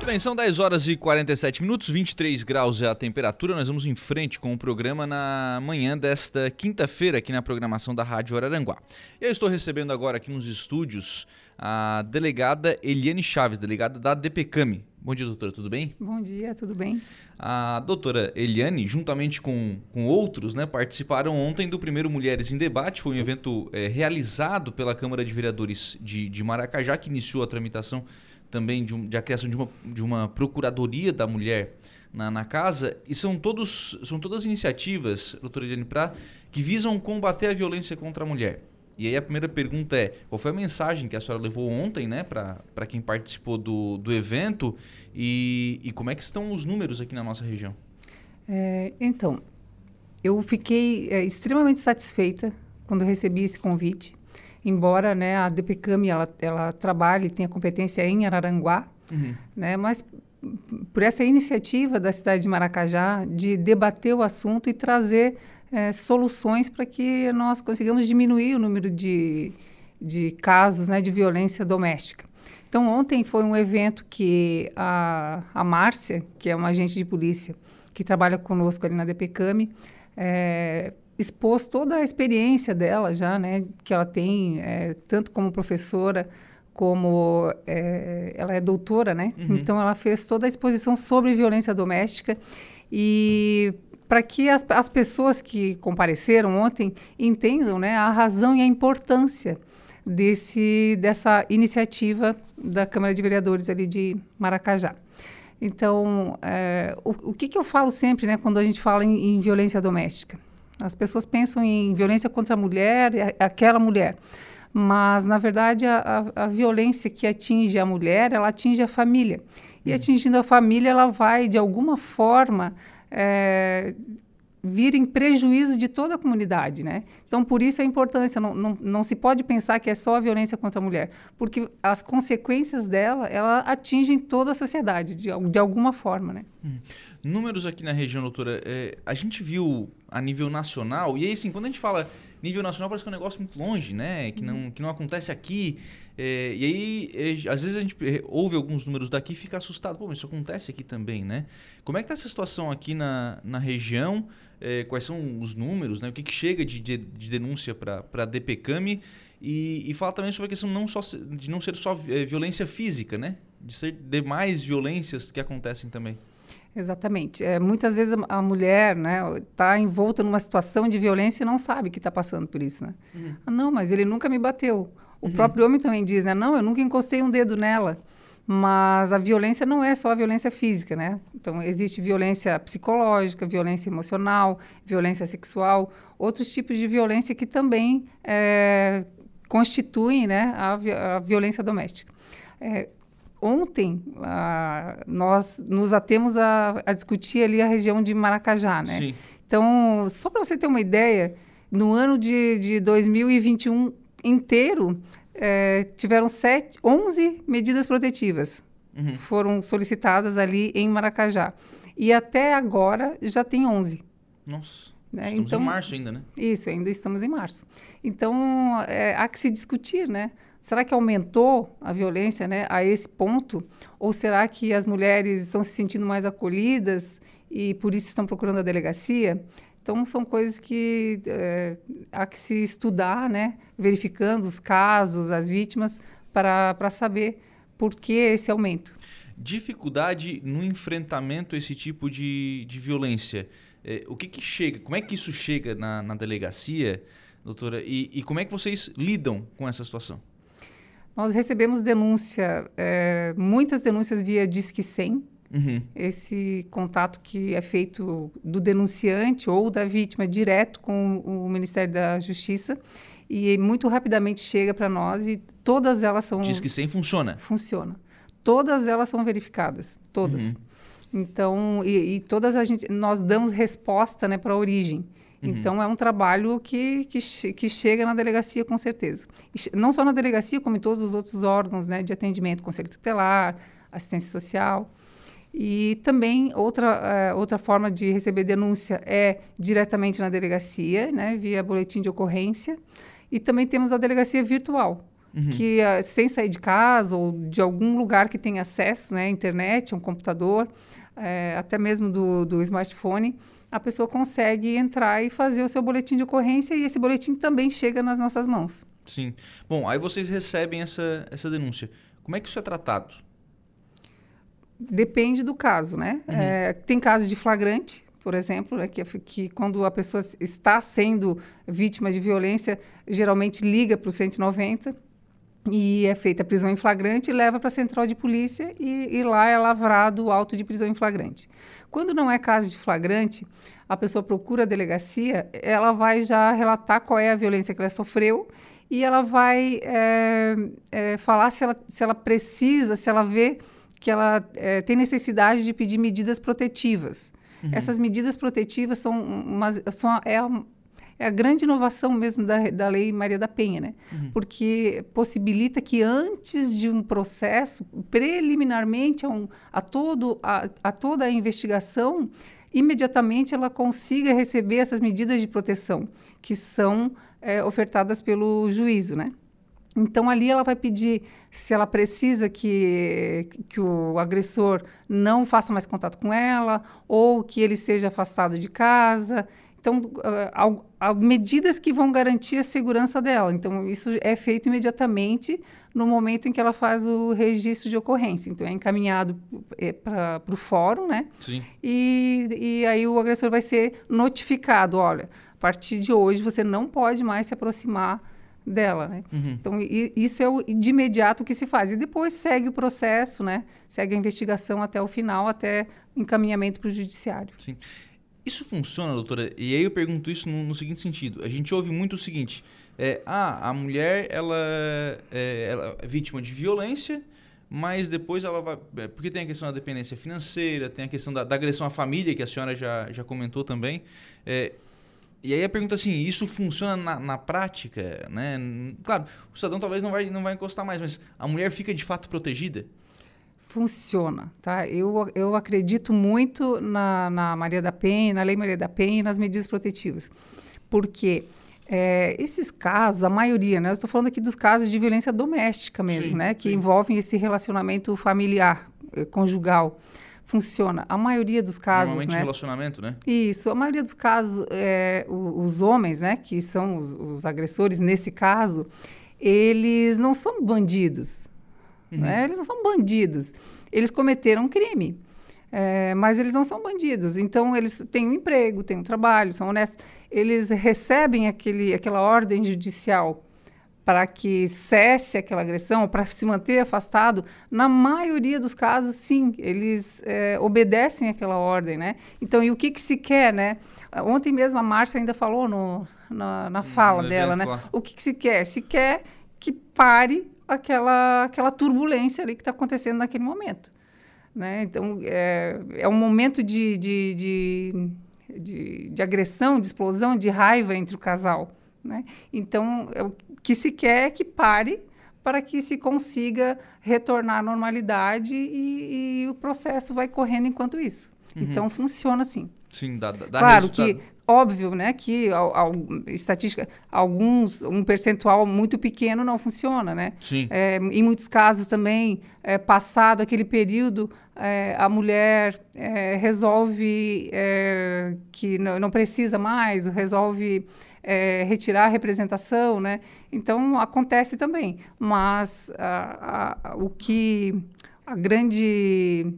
Muito bem, são 10 horas e 47 minutos, 23 graus é a temperatura. Nós vamos em frente com o programa na manhã desta quinta-feira aqui na programação da Rádio Araranguá. Eu estou recebendo agora aqui nos estúdios a delegada Eliane Chaves, delegada da DPCAMI. Bom dia, doutora, tudo bem? Bom dia, tudo bem. A doutora Eliane, juntamente com, com outros, né, participaram ontem do primeiro Mulheres em Debate. Foi um evento é, realizado pela Câmara de Vereadores de, de Maracajá, que iniciou a tramitação também de, um, de a criação de uma, de uma Procuradoria da Mulher na, na casa. E são, todos, são todas iniciativas, doutora Eliane, pra, que visam combater a violência contra a mulher. E aí a primeira pergunta é, qual foi a mensagem que a senhora levou ontem, né, para quem participou do, do evento e, e como é que estão os números aqui na nossa região? É, então, eu fiquei é, extremamente satisfeita quando recebi esse convite, embora né, a DPCAM ela, ela trabalhe e tenha competência em Araranguá, uhum. né, mas por essa iniciativa da cidade de Maracajá de debater o assunto e trazer é, soluções para que nós consigamos diminuir o número de, de casos né, de violência doméstica. Então, ontem foi um evento que a, a Márcia, que é uma agente de polícia que trabalha conosco ali na DPCAMI, é, expôs toda a experiência dela já, né, que ela tem, é, tanto como professora, como é, ela é doutora, né? Uhum. Então, ela fez toda a exposição sobre violência doméstica e para que as, as pessoas que compareceram ontem entendam né, a razão e a importância desse, dessa iniciativa da Câmara de Vereadores ali de Maracajá. Então, é, o, o que, que, eu falo sempre né, quando a gente fala em, em, violência doméstica? As pessoas pensam em violência contra a mulher, aquela mulher. Mas, na verdade, a, a, a violência que atinge a mulher, ela atinge a família. E uhum. atingindo a família, ela vai, de alguma forma, é, vir em prejuízo de toda a comunidade, né? Então, por isso a importância, não, não, não se pode pensar que é só a violência contra a mulher, porque as consequências dela, ela atingem toda a sociedade, de, de alguma forma, né? Hum. Números aqui na região, doutora, é, a gente viu a nível nacional, e aí, assim, quando a gente fala nível nacional, parece que é um negócio muito longe, né? Que não, que não acontece aqui. É, e aí, é, às vezes a gente ouve alguns números daqui e fica assustado. Pô, mas isso acontece aqui também, né? Como é que está essa situação aqui na, na região? É, quais são os números, né? O que, que chega de, de, de denúncia para a DPCAM? E, e fala também sobre a questão não só, de não ser só é, violência física, né? De ser demais violências que acontecem também. Exatamente. É, muitas vezes a, mulher está né, envolta numa situação de violência e não sabe que está passando por isso. Né? Uhum. Ah, não, mas ele nunca me bateu. O uhum. próprio homem também diz, né? Não, eu nunca encostei um dedo nela. Mas a violência não é só a violência física, né? Então, existe violência psicológica, violência emocional, violência sexual, outros tipos de violência que também é, constituem né, a, a violência doméstica. É, ontem nós nos atemos a, a, discutir ali a região de Maracajá, né? Sim. Então, só para você ter uma ideia, no ano de, de 2021 inteiro, é, tiveram sete, 11 medidas protetivas. Uhum. Foram solicitadas ali em Maracajá. E até agora já tem 11. Nossa. Né? Estamos então, em março ainda, né? Isso, ainda estamos em março. Então, é, há que se discutir, né? Será que aumentou a violência né, a esse ponto? Ou será que as mulheres estão se sentindo mais acolhidas e por isso estão procurando a delegacia? Então, são coisas que é, há que se estudar, né, verificando os casos, as vítimas, para saber por que esse aumento. Dificuldade no enfrentamento a esse tipo de, de violência. É, o que, que chega? Como é que isso chega na, na delegacia, doutora? E, e como é que vocês lidam com essa situação? Nós recebemos denúncia, é, muitas denúncias via Disque 100, uhum. esse contato que é feito do denunciante ou da vítima direto com o Ministério da Justiça e muito rapidamente chega para nós e todas elas são... Disque 100 funciona? Funciona. Todas elas são verificadas, todas. Uhum. Então, e, e, todas a gente, nós damos resposta né, para a origem. Uhum. Então, é um trabalho que, que, que, chega na delegacia, com certeza. E, não só na delegacia, como em todos os outros órgãos né, de atendimento, conselho tutelar, assistência social. E também outra, uh, outra forma de receber denúncia é diretamente na delegacia, né, via boletim de ocorrência. E também temos a delegacia virtual. Uhum. que uh, sem sair de casa ou de algum lugar que tenha acesso, né, internet, um computador, é, até mesmo do, do smartphone, a pessoa consegue entrar e fazer o seu boletim de ocorrência e esse boletim também chega nas nossas mãos. Sim. Bom, aí vocês recebem essa, essa denúncia. Como é que isso é tratado? Depende do caso, né? Uhum. É, tem casos de flagrante, por exemplo, né, que, que, quando a pessoa está sendo vítima de violência, geralmente liga para o 190 e é feita a prisão em flagrante, leva para a central de polícia e, e, lá é lavrado o auto de prisão em flagrante. Quando não é caso de flagrante, a pessoa procura a delegacia, ela vai já relatar qual é a violência que ela sofreu e ela vai é, é, falar se ela, se ela precisa, se ela vê que ela é, tem necessidade de pedir medidas protetivas. Uhum. Essas medidas protetivas são, uma, são é, é a grande inovação mesmo da, da Lei Maria da Penha, né? Uhum. Porque possibilita que antes de um processo, preliminarmente a, um, a, todo, a, a toda a investigação, imediatamente ela consiga receber essas medidas de proteção que são é, ofertadas pelo juízo, né? Então, ali ela vai pedir se ela precisa que, que o agressor não faça mais contato com ela ou que ele seja afastado de casa. Então, uh, há, medidas que vão garantir a segurança dela. Então, isso é feito imediatamente no momento em que ela faz o registro de ocorrência. Então, é encaminhado é, para o fórum, né? Sim. E, e aí o agressor vai ser notificado, olha, a partir de hoje você não pode mais se aproximar dela, né? Uhum. Então, e, isso é o, de imediato que se faz. E depois segue o processo, né? Segue a investigação até o final, até o encaminhamento para o judiciário. Sim. Isso funciona, doutora? E aí eu pergunto isso no, no seguinte sentido. A gente ouve muito o seguinte. É, ah, a mulher, ela é, ela é vítima de violência, mas depois ela vai... É, porque tem a questão da dependência financeira, tem a questão da, da agressão à família, que a senhora já, já comentou também. É, e aí a pergunta assim, isso funciona na, na, prática, né? Claro, o cidadão talvez não vai, não vai encostar mais, mas a mulher fica de fato protegida? Funciona, tá? Eu, eu acredito muito na, na Maria da Penha, na Lei Maria da Penha e nas medidas protetivas. Porque é, esses casos, a maioria, né? Eu estou falando aqui dos casos de violência doméstica mesmo, sim, né? Que sim. envolvem esse relacionamento familiar, eh, conjugal funciona. A maioria dos casos, Normalmente né? relacionamento, né? Isso. A maioria dos casos, é, os, homens, né, que são os, os, agressores nesse caso, eles não são bandidos, uhum. né? Eles não são bandidos. Eles cometeram um crime. É, mas eles não são bandidos. Então, eles têm um emprego, têm um trabalho, são honestos. Eles recebem aquele, aquela ordem judicial para que cesse aquela agressão, para se manter afastado, na maioria dos casos, sim, eles é, obedecem aquela ordem, né? Então, e o que, que se quer, né? Ontem mesmo a Márcia ainda falou no, na, na fala no dela, né? Lá. O que, que se quer? Se quer que pare aquela, aquela turbulência ali que está acontecendo naquele momento. Né? Então, é, é um momento de, de, de, de, de agressão, de explosão, de raiva entre o casal. Né? Então, é o que se quer é que pare para que se consiga retornar à normalidade e, e o processo vai correndo enquanto isso. Uhum. Então, funciona assim. Sim, dá, dá Claro resultado. que, óbvio, né, que a, a, estatística, alguns, um percentual muito pequeno não funciona, né? Sim. É, em muitos casos também, é, passado aquele período, é, a mulher é, resolve é, que não, não, precisa mais, resolve é, retirar a representação, né? Então, acontece também. Mas a, a, o que... A grande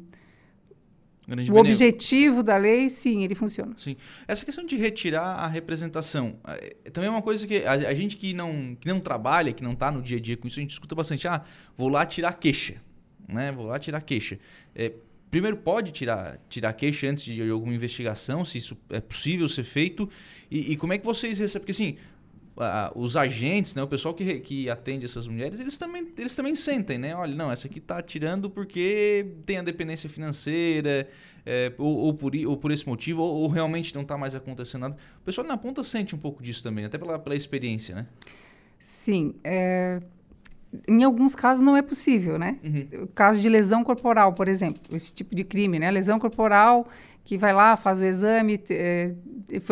o objetivo da lei, sim, ele funciona. Sim. Essa questão de retirar a representação, é, também é uma coisa que a, a gente que não, que não trabalha, que não está no dia a dia com isso, a gente escuta bastante. Ah, vou lá tirar queixa. Né? Vou lá tirar queixa. É, primeiro, pode tirar, tirar queixa antes de alguma investigação, se isso é possível ser feito. E, e como é que vocês recebem? Porque assim, os agentes, né, o pessoal que, que atende essas mulheres, eles também, eles também sentem, né? Olha, não, essa aqui está tirando porque tem a dependência financeira, é, ou, ou, por, ou por esse motivo, ou, ou realmente não está mais acontecendo nada. O pessoal na ponta sente um pouco disso também, até pela, pela experiência, né? Sim. É... Em alguns casos não é possível, né? Uhum. Caso de lesão corporal, por exemplo, esse tipo de crime, né? Lesão corporal que vai lá, faz o exame, é,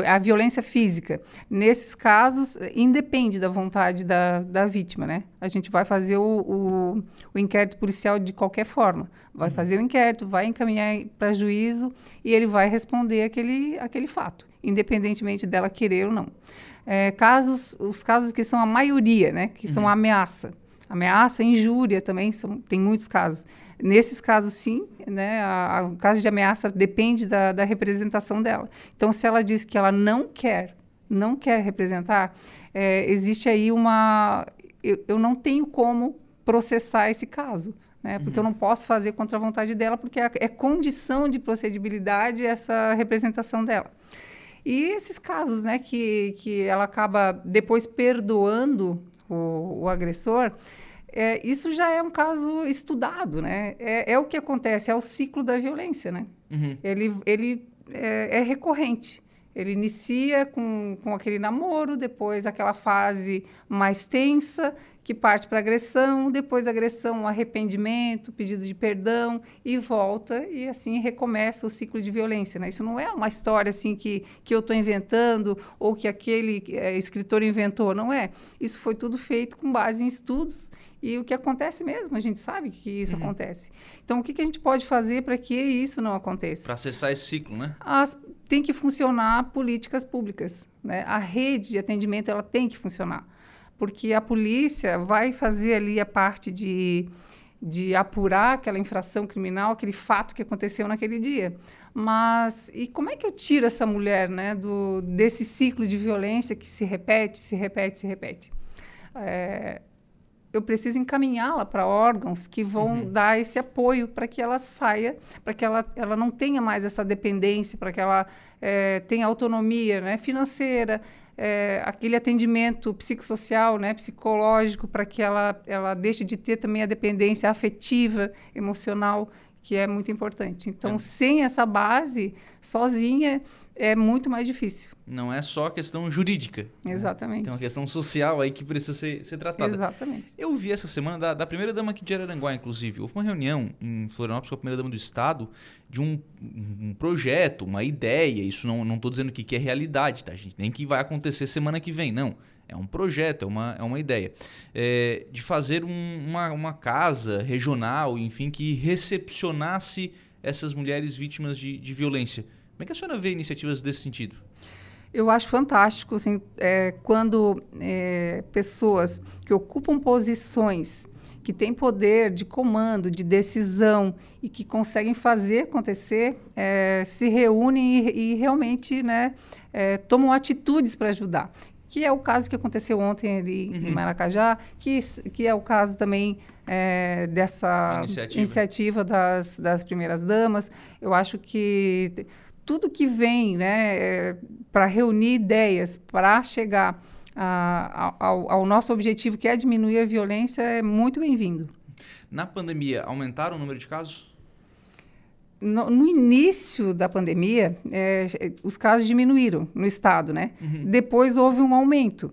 a violência física. Nesses casos, independe da vontade da, da vítima, né? A gente vai fazer o, o, o inquérito policial de qualquer forma. Vai uhum. fazer o inquérito, vai encaminhar para juízo e ele vai responder aquele, aquele fato, independentemente dela querer ou não. É, casos, os casos que são a maioria, né? Que uhum. são ameaça. Ameaça, injúria também, são, tem muitos casos. Nesses casos, sim, né, a, a, o caso de ameaça depende da, da representação dela. Então, se ela diz que ela não quer, não quer representar, é, existe aí uma. Eu, eu não tenho como processar esse caso. Né? Porque uhum. eu não posso fazer contra a vontade dela, porque é, é condição de procedibilidade essa representação dela. E esses casos né, que, que ela acaba depois perdoando o, o agressor, é, isso já é um caso estudado, né? É, é, o que acontece, é o ciclo da violência, né? Uhum. Ele, ele é, é, recorrente. Ele inicia com, com aquele namoro, depois aquela fase mais tensa, que parte para agressão, depois agressão, arrependimento, pedido de perdão e volta e assim recomeça o ciclo de violência. Né? Isso não é uma história assim que, que eu estou inventando ou que aquele é, escritor inventou, não é. Isso foi tudo feito com base em estudos e o que acontece mesmo, a gente sabe que isso uhum. acontece. Então, o que, que a gente pode fazer para que isso não aconteça? Para acessar esse ciclo, né? As, tem que funcionar políticas públicas. Né? A rede de atendimento ela tem que funcionar porque a polícia vai fazer ali a parte de, de apurar aquela infração criminal, aquele fato que aconteceu naquele dia. Mas e como é que eu tiro essa mulher né, do, desse ciclo de violência que se repete, se repete, se repete? É, eu preciso encaminhá-la para órgãos que vão uhum. dar esse apoio para que ela saia, para que ela, ela não tenha mais essa dependência, para que ela é, tenha autonomia né, financeira, é, aquele atendimento psicossocial, né, psicológico, para que ela, ela deixe de ter também a dependência afetiva, emocional que é muito importante. Então, é. sem essa base, sozinha, é muito mais difícil. Não é só questão jurídica. Né? Exatamente. Né? Tem uma questão social aí que precisa ser, ser tratada. Exatamente. Eu vi essa semana da, da primeira-dama aqui de Araranguá, inclusive. Houve uma reunião em Florianópolis com a primeira-dama do Estado de um, um, projeto, uma ideia. Isso não estou dizendo que, que é realidade, tá, gente? Nem que vai acontecer semana que vem, não é um projeto, é uma, é uma ideia, é, de fazer um, uma, uma casa regional, enfim, que recepcionasse essas mulheres vítimas de, de violência. Como é que a senhora vê iniciativas desse sentido? Eu acho fantástico assim, é, quando é, pessoas que ocupam posições que têm poder de comando, de decisão e que conseguem fazer acontecer, é, se reúnem e, e realmente né, é, tomam atitudes para ajudar que é o caso que aconteceu ontem ali uhum. em Maracajá, que, que é o caso também é, dessa iniciativa, iniciativa das, das primeiras damas. Eu acho que tudo que vem né, é, para reunir ideias, para chegar a, ao, ao nosso objetivo, que é diminuir a violência, é muito bem-vindo. Na pandemia, aumentaram o número de casos? no, no, início da pandemia, é, os casos diminuíram no estado, né? Uhum. Depois houve um aumento.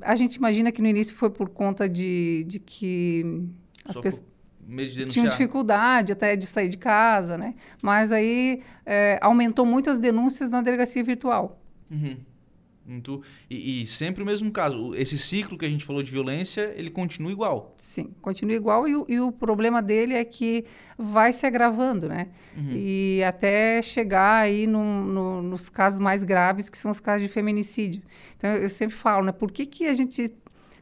A gente imagina que no início foi por conta de, de que as pessoas tinham dificuldade até de sair de casa, né? Mas aí é, aumentou muitas denúncias na delegacia virtual. Uhum. Muito, e, e, sempre o mesmo caso. Esse ciclo que a gente falou de violência, ele continua igual. Sim, continua igual e, e o problema dele é que vai se agravando, né? Uhum. E até chegar aí no, no, nos casos mais graves, que são os casos de feminicídio. Então, eu sempre falo, né? Por que, que a gente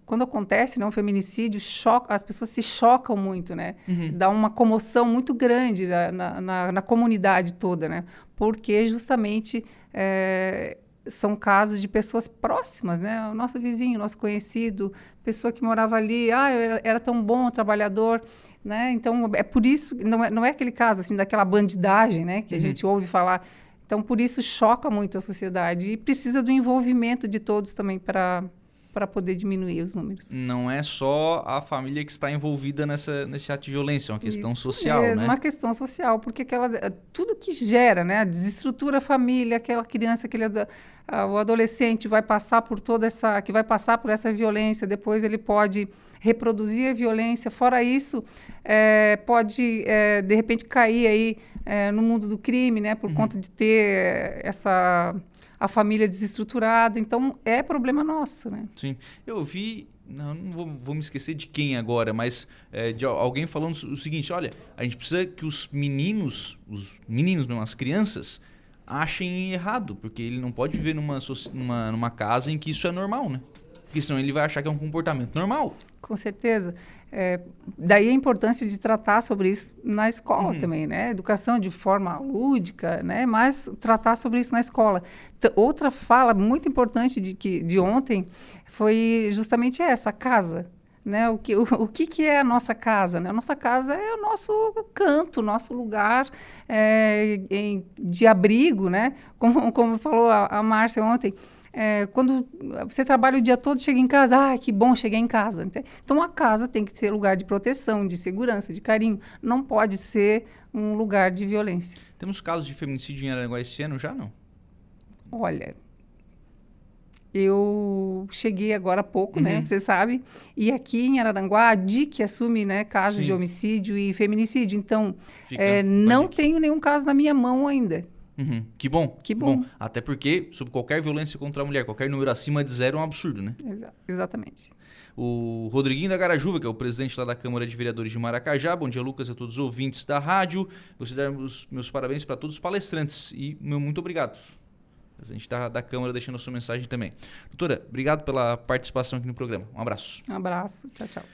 quando acontece né, um feminicídio, choca, as pessoas se chocam muito, né? Uhum. Dá uma comoção muito grande na, na, na, comunidade toda, né? Porque justamente é, são casos de pessoas próximas, né? O nosso vizinho, nosso conhecido, pessoa que morava ali, ah, era, era tão bom, trabalhador, né? Então é por isso, não é, não é aquele caso assim daquela bandidagem, né? Que uhum. a gente ouve falar. Então por isso choca muito a sociedade e precisa do envolvimento de todos também para para poder diminuir os números. Não é só a família que está envolvida nessa, nesse ato de violência, é uma questão Isso social, é né? uma questão social, porque aquela, tudo que gera, né? Desestrutura a família, aquela criança, aquele, ah, o adolescente vai passar por toda essa, que vai passar por essa violência, depois ele pode reproduzir a violência. Fora isso, é, pode é, de repente cair aí é, no mundo do crime, né, por uhum. conta de ter essa a família desestruturada. Então é problema nosso, né? Sim, eu vi não, não vou, vou, me esquecer de quem agora, mas é, de alguém falando o seguinte: olha, a gente precisa que os meninos, os meninos, não, as crianças, achem errado, porque ele não pode viver numa, numa, numa casa em que isso é normal, né? Porque senão ele vai achar que é um comportamento normal. Com certeza. É, daí a importância de tratar sobre isso na escola uhum. também, né? Educação de forma lúdica, né? Mas tratar sobre isso na escola. T outra fala muito importante de, que, de ontem foi justamente essa, a casa. Né? O, que, o, o que, que é a nossa casa? Né? A nossa casa é o nosso canto, nosso lugar é, em, de abrigo, né? Como, como falou a, a Márcia ontem, é, quando você trabalha o dia todo, chega em casa, ah, que bom, cheguei em casa. Então, a casa tem que ter lugar de proteção, de segurança, de carinho. Não pode ser um lugar de violência. Temos casos de feminicídio em Aranguá esse ano já, não? Olha, eu cheguei agora há pouco, né, uhum. né? Você sabe. E aqui em Araranguá, a DIC assume né, casos Sim. de homicídio e feminicídio. Então, é, não tenho nenhum caso na minha mão ainda. Uhum. Que bom. Que bom. bom. Até porque, sobre qualquer violência contra a mulher, qualquer número acima de zero é um absurdo, né? Exa exatamente. O Rodriguinho da Garajuva, que é o presidente lá da Câmara de Vereadores de Maracajá. Bom dia, Lucas, a todos os ouvintes da rádio. Gostaria de dar os meus parabéns para todos os palestrantes e meu muito obrigado. Presidente da, da Câmara deixando a sua mensagem também. Doutora, obrigado pela participação aqui no programa. Um abraço. Um abraço. Tchau, tchau.